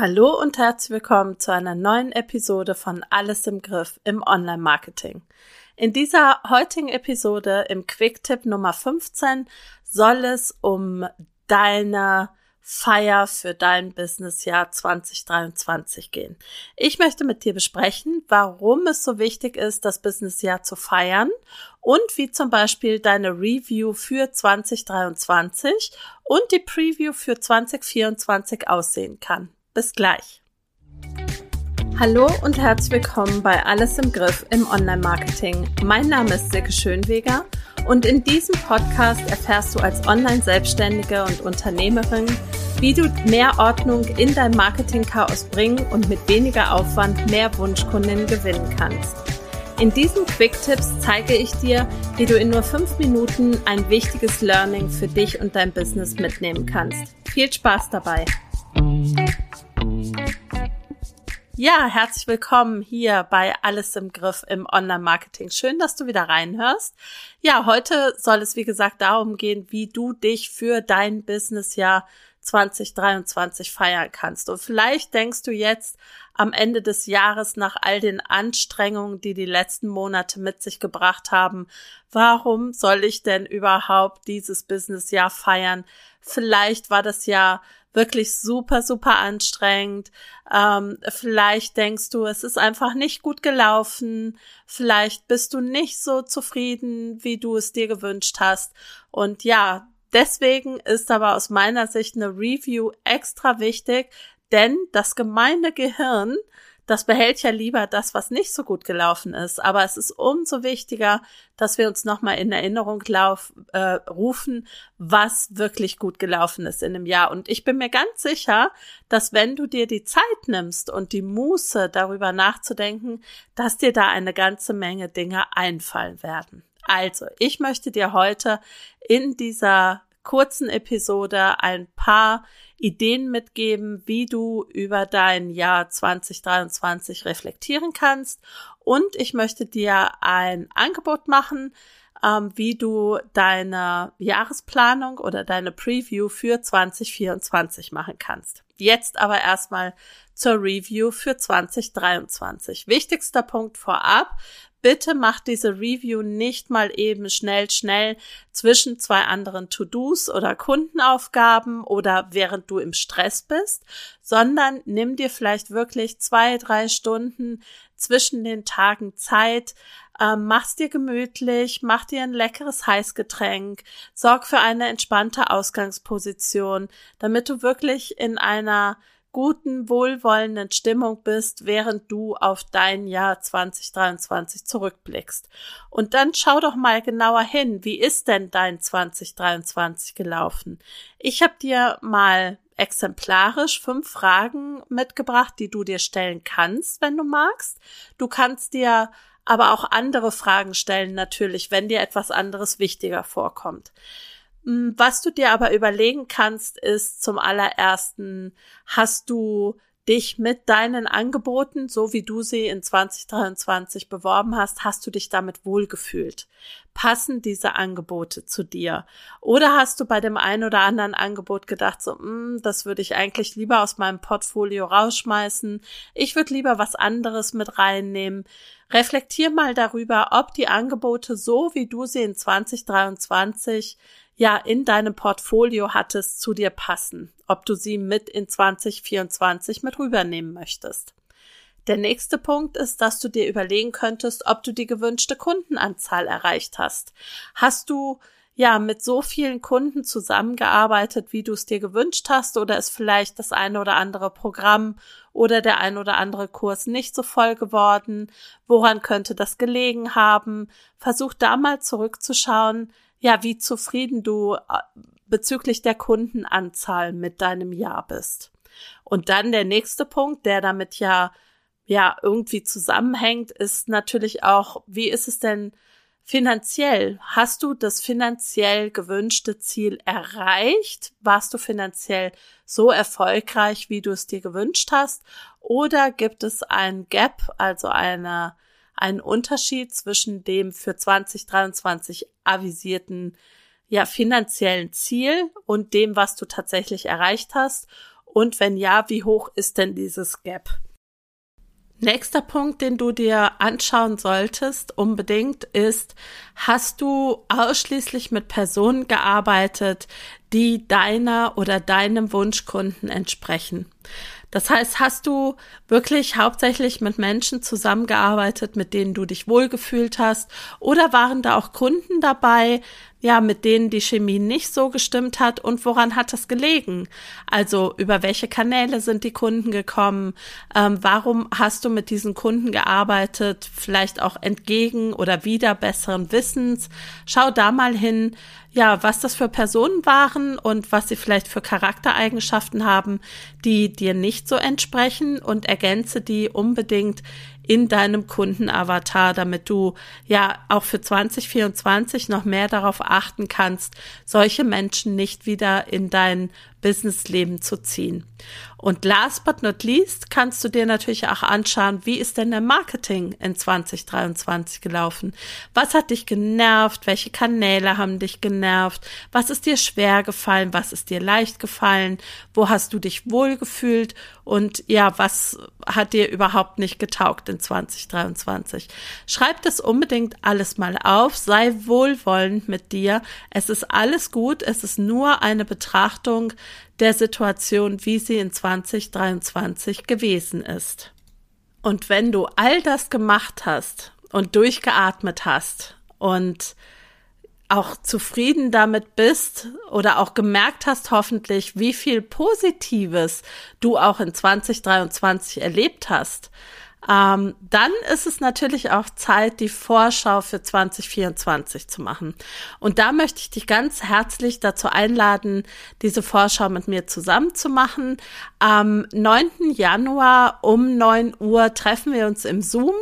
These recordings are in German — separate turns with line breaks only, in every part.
Hallo und herzlich willkommen zu einer neuen Episode von Alles im Griff im Online-Marketing. In dieser heutigen Episode im Quick-Tipp Nummer 15 soll es um deine Feier für dein Businessjahr 2023 gehen. Ich möchte mit dir besprechen, warum es so wichtig ist, das Businessjahr zu feiern und wie zum Beispiel deine Review für 2023 und die Preview für 2024 aussehen kann. Bis gleich. Hallo und herzlich willkommen bei Alles im Griff im Online-Marketing. Mein Name ist Silke Schönweger und in diesem Podcast erfährst du als Online-Selbstständige und Unternehmerin, wie du mehr Ordnung in dein Marketing-Chaos bringen und mit weniger Aufwand mehr Wunschkunden gewinnen kannst. In diesen Quick-Tipps zeige ich dir, wie du in nur fünf Minuten ein wichtiges Learning für dich und dein Business mitnehmen kannst. Viel Spaß dabei! Ja, herzlich willkommen hier bei Alles im Griff im Online-Marketing. Schön, dass du wieder reinhörst. Ja, heute soll es, wie gesagt, darum gehen, wie du dich für dein Businessjahr 2023 feiern kannst. Und vielleicht denkst du jetzt am Ende des Jahres nach all den Anstrengungen, die die letzten Monate mit sich gebracht haben, warum soll ich denn überhaupt dieses Businessjahr feiern? Vielleicht war das Jahr wirklich super, super anstrengend. Ähm, vielleicht denkst du, es ist einfach nicht gut gelaufen. Vielleicht bist du nicht so zufrieden, wie du es dir gewünscht hast. Und ja, deswegen ist aber aus meiner Sicht eine Review extra wichtig, denn das gemeine Gehirn das behält ja lieber das, was nicht so gut gelaufen ist. Aber es ist umso wichtiger, dass wir uns nochmal in Erinnerung lauf, äh, rufen, was wirklich gut gelaufen ist in dem Jahr. Und ich bin mir ganz sicher, dass wenn du dir die Zeit nimmst und die Muße darüber nachzudenken, dass dir da eine ganze Menge Dinge einfallen werden. Also, ich möchte dir heute in dieser kurzen Episode ein paar Ideen mitgeben, wie du über dein Jahr 2023 reflektieren kannst. Und ich möchte dir ein Angebot machen, ähm, wie du deine Jahresplanung oder deine Preview für 2024 machen kannst. Jetzt aber erstmal zur Review für 2023. Wichtigster Punkt vorab bitte mach diese Review nicht mal eben schnell, schnell zwischen zwei anderen To-Dos oder Kundenaufgaben oder während du im Stress bist, sondern nimm dir vielleicht wirklich zwei, drei Stunden zwischen den Tagen Zeit, ähm, mach's dir gemütlich, mach dir ein leckeres Heißgetränk, sorg für eine entspannte Ausgangsposition, damit du wirklich in einer guten, wohlwollenden Stimmung bist, während du auf dein Jahr 2023 zurückblickst. Und dann schau doch mal genauer hin, wie ist denn dein 2023 gelaufen? Ich habe dir mal exemplarisch fünf Fragen mitgebracht, die du dir stellen kannst, wenn du magst. Du kannst dir aber auch andere Fragen stellen, natürlich, wenn dir etwas anderes wichtiger vorkommt. Hm, was du dir aber überlegen kannst, ist zum allerersten, hast du dich mit deinen Angeboten, so wie du sie in 2023 beworben hast, hast du dich damit wohlgefühlt? Passen diese Angebote zu dir? Oder hast du bei dem einen oder anderen Angebot gedacht, so, mm, das würde ich eigentlich lieber aus meinem Portfolio rausschmeißen. Ich würde lieber was anderes mit reinnehmen. Reflektier mal darüber, ob die Angebote so, wie du sie in 2023 ja in deinem Portfolio hattest, zu dir passen, ob du sie mit in 2024 mit rübernehmen möchtest. Der nächste Punkt ist, dass du dir überlegen könntest, ob du die gewünschte Kundenanzahl erreicht hast. Hast du ja mit so vielen Kunden zusammengearbeitet, wie du es dir gewünscht hast, oder ist vielleicht das eine oder andere Programm oder der ein oder andere Kurs nicht so voll geworden? Woran könnte das gelegen haben? Versuch da mal zurückzuschauen, ja, wie zufrieden du äh, bezüglich der Kundenanzahl mit deinem Jahr bist. Und dann der nächste Punkt, der damit ja, ja, irgendwie zusammenhängt, ist natürlich auch, wie ist es denn finanziell? Hast du das finanziell gewünschte Ziel erreicht? Warst du finanziell so erfolgreich, wie du es dir gewünscht hast? Oder gibt es ein Gap, also eine, einen Unterschied zwischen dem für 2023 avisierten ja finanziellen Ziel und dem, was du tatsächlich erreicht hast. Und wenn ja, wie hoch ist denn dieses Gap? Nächster Punkt, den du dir anschauen solltest, unbedingt, ist, hast du ausschließlich mit Personen gearbeitet, die deiner oder deinem Wunschkunden entsprechen? Das heißt, hast du wirklich hauptsächlich mit Menschen zusammengearbeitet, mit denen du dich wohlgefühlt hast? Oder waren da auch Kunden dabei, ja, mit denen die Chemie nicht so gestimmt hat und woran hat das gelegen? Also über welche Kanäle sind die Kunden gekommen? Ähm, warum hast du mit diesen Kunden gearbeitet? Vielleicht auch entgegen oder wieder besseren Wissens? Schau da mal hin, ja, was das für Personen waren und was sie vielleicht für Charaktereigenschaften haben, die dir nicht so entsprechen und ergänze die unbedingt in deinem Kundenavatar, damit du ja auch für 2024 noch mehr darauf achten kannst, solche Menschen nicht wieder in dein Businessleben zu ziehen. Und last but not least kannst du dir natürlich auch anschauen, wie ist denn der Marketing in 2023 gelaufen? Was hat dich genervt? Welche Kanäle haben dich genervt? Was ist dir schwer gefallen? Was ist dir leicht gefallen? Wo hast du dich wohlgefühlt? Und ja, was hat dir überhaupt nicht getaugt in 2023? Schreib das unbedingt alles mal auf. Sei wohlwollend mit dir. Es ist alles gut. Es ist nur eine Betrachtung der Situation, wie sie in 2023 gewesen ist. Und wenn du all das gemacht hast und durchgeatmet hast und auch zufrieden damit bist oder auch gemerkt hast hoffentlich, wie viel Positives du auch in 2023 erlebt hast, ähm, dann ist es natürlich auch Zeit, die Vorschau für 2024 zu machen. Und da möchte ich dich ganz herzlich dazu einladen, diese Vorschau mit mir zusammen zu machen. Am 9. Januar um 9 Uhr treffen wir uns im Zoom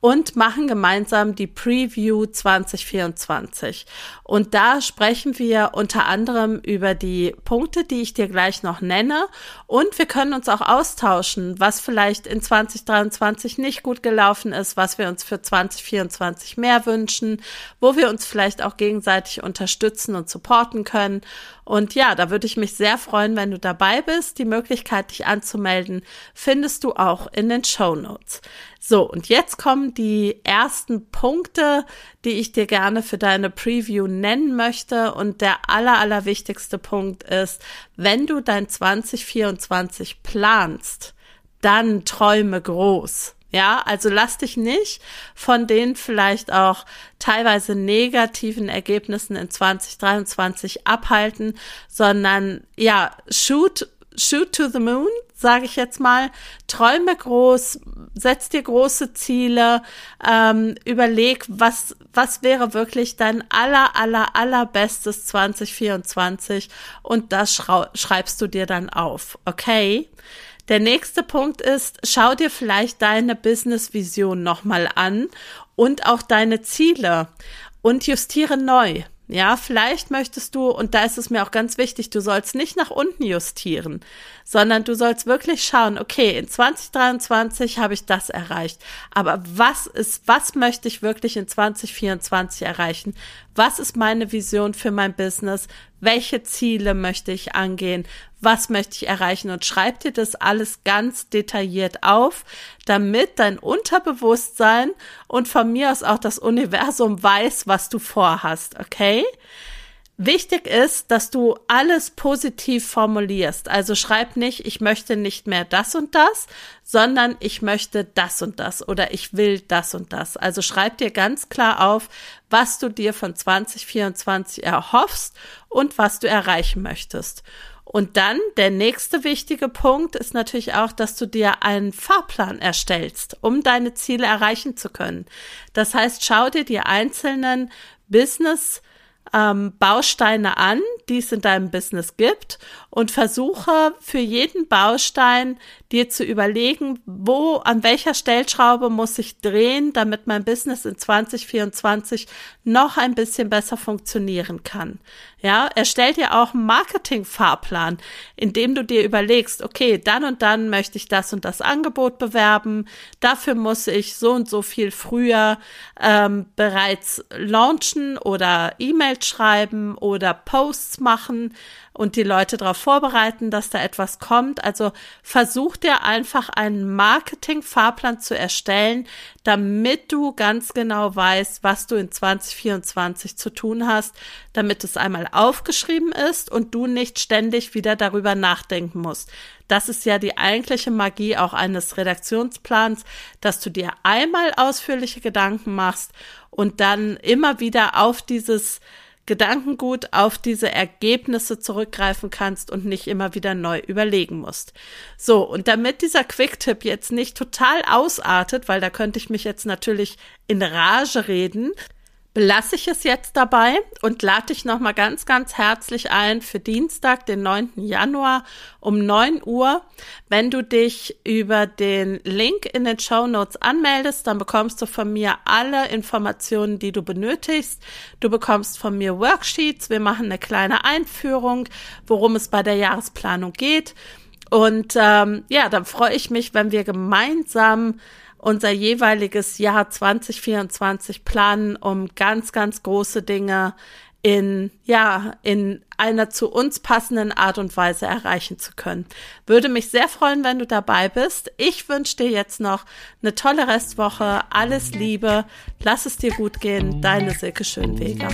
und machen gemeinsam die Preview 2024. Und da sprechen wir unter anderem über die Punkte, die ich dir gleich noch nenne. Und wir können uns auch austauschen, was vielleicht in 2023 nicht gut gelaufen ist, was wir uns für 2024 mehr wünschen, wo wir uns vielleicht auch gegenseitig unterstützen und supporten können. Und ja, da würde ich mich sehr freuen, wenn du dabei bist. Die Möglichkeit, dich anzumelden, findest du auch in den Show Notes. So, und jetzt kommen die ersten Punkte, die ich dir gerne für deine Preview nennen möchte. Und der aller, aller wichtigste Punkt ist, wenn du dein 2024 planst, dann träume groß. Ja, also lass dich nicht von den vielleicht auch teilweise negativen Ergebnissen in 2023 abhalten, sondern ja, shoot, shoot to the moon, sage ich jetzt mal. Träume groß, setz dir große Ziele, ähm, überleg, was, was wäre wirklich dein aller, aller, allerbestes 2024 und das schreibst du dir dann auf, okay? Der nächste Punkt ist, schau dir vielleicht deine Business-Vision nochmal an und auch deine Ziele und justiere neu. Ja, vielleicht möchtest du, und da ist es mir auch ganz wichtig, du sollst nicht nach unten justieren, sondern du sollst wirklich schauen, okay, in 2023 habe ich das erreicht, aber was ist, was möchte ich wirklich in 2024 erreichen? Was ist meine Vision für mein Business? Welche Ziele möchte ich angehen? Was möchte ich erreichen? Und schreib dir das alles ganz detailliert auf, damit dein Unterbewusstsein und von mir aus auch das Universum weiß, was du vorhast, okay? Wichtig ist, dass du alles positiv formulierst. Also schreib nicht, ich möchte nicht mehr das und das, sondern ich möchte das und das oder ich will das und das. Also schreib dir ganz klar auf, was du dir von 2024 erhoffst und was du erreichen möchtest. Und dann der nächste wichtige Punkt ist natürlich auch, dass du dir einen Fahrplan erstellst, um deine Ziele erreichen zu können. Das heißt, schau dir die einzelnen Business ähm, Bausteine an, die es in deinem Business gibt und versuche für jeden Baustein dir zu überlegen, wo, an welcher Stellschraube muss ich drehen, damit mein Business in 2024 noch ein bisschen besser funktionieren kann. Ja, erstell dir auch einen Marketing-Fahrplan, in dem du dir überlegst, okay, dann und dann möchte ich das und das Angebot bewerben. Dafür muss ich so und so viel früher ähm, bereits launchen oder E-Mails schreiben oder Posts machen und die Leute darauf vorbereiten, dass da etwas kommt. Also versuch dir einfach einen Marketing-Fahrplan zu erstellen, damit du ganz genau weißt, was du in 2024 zu tun hast, damit es einmal aufgeschrieben ist und du nicht ständig wieder darüber nachdenken musst. Das ist ja die eigentliche Magie auch eines Redaktionsplans, dass du dir einmal ausführliche Gedanken machst und dann immer wieder auf dieses Gedankengut auf diese Ergebnisse zurückgreifen kannst und nicht immer wieder neu überlegen musst. So, und damit dieser Quick-Tipp jetzt nicht total ausartet, weil da könnte ich mich jetzt natürlich in Rage reden, belasse ich es jetzt dabei und lade dich nochmal ganz, ganz herzlich ein für Dienstag, den 9. Januar um 9 Uhr. Wenn du dich über den Link in den Show Notes anmeldest, dann bekommst du von mir alle Informationen, die du benötigst. Du bekommst von mir Worksheets. Wir machen eine kleine Einführung, worum es bei der Jahresplanung geht. Und ähm, ja, dann freue ich mich, wenn wir gemeinsam unser jeweiliges Jahr 2024 planen, um ganz, ganz große Dinge in, ja, in einer zu uns passenden Art und Weise erreichen zu können. Würde mich sehr freuen, wenn du dabei bist. Ich wünsche dir jetzt noch eine tolle Restwoche. Alles Liebe. Lass es dir gut gehen. Deine Silke Schönweger.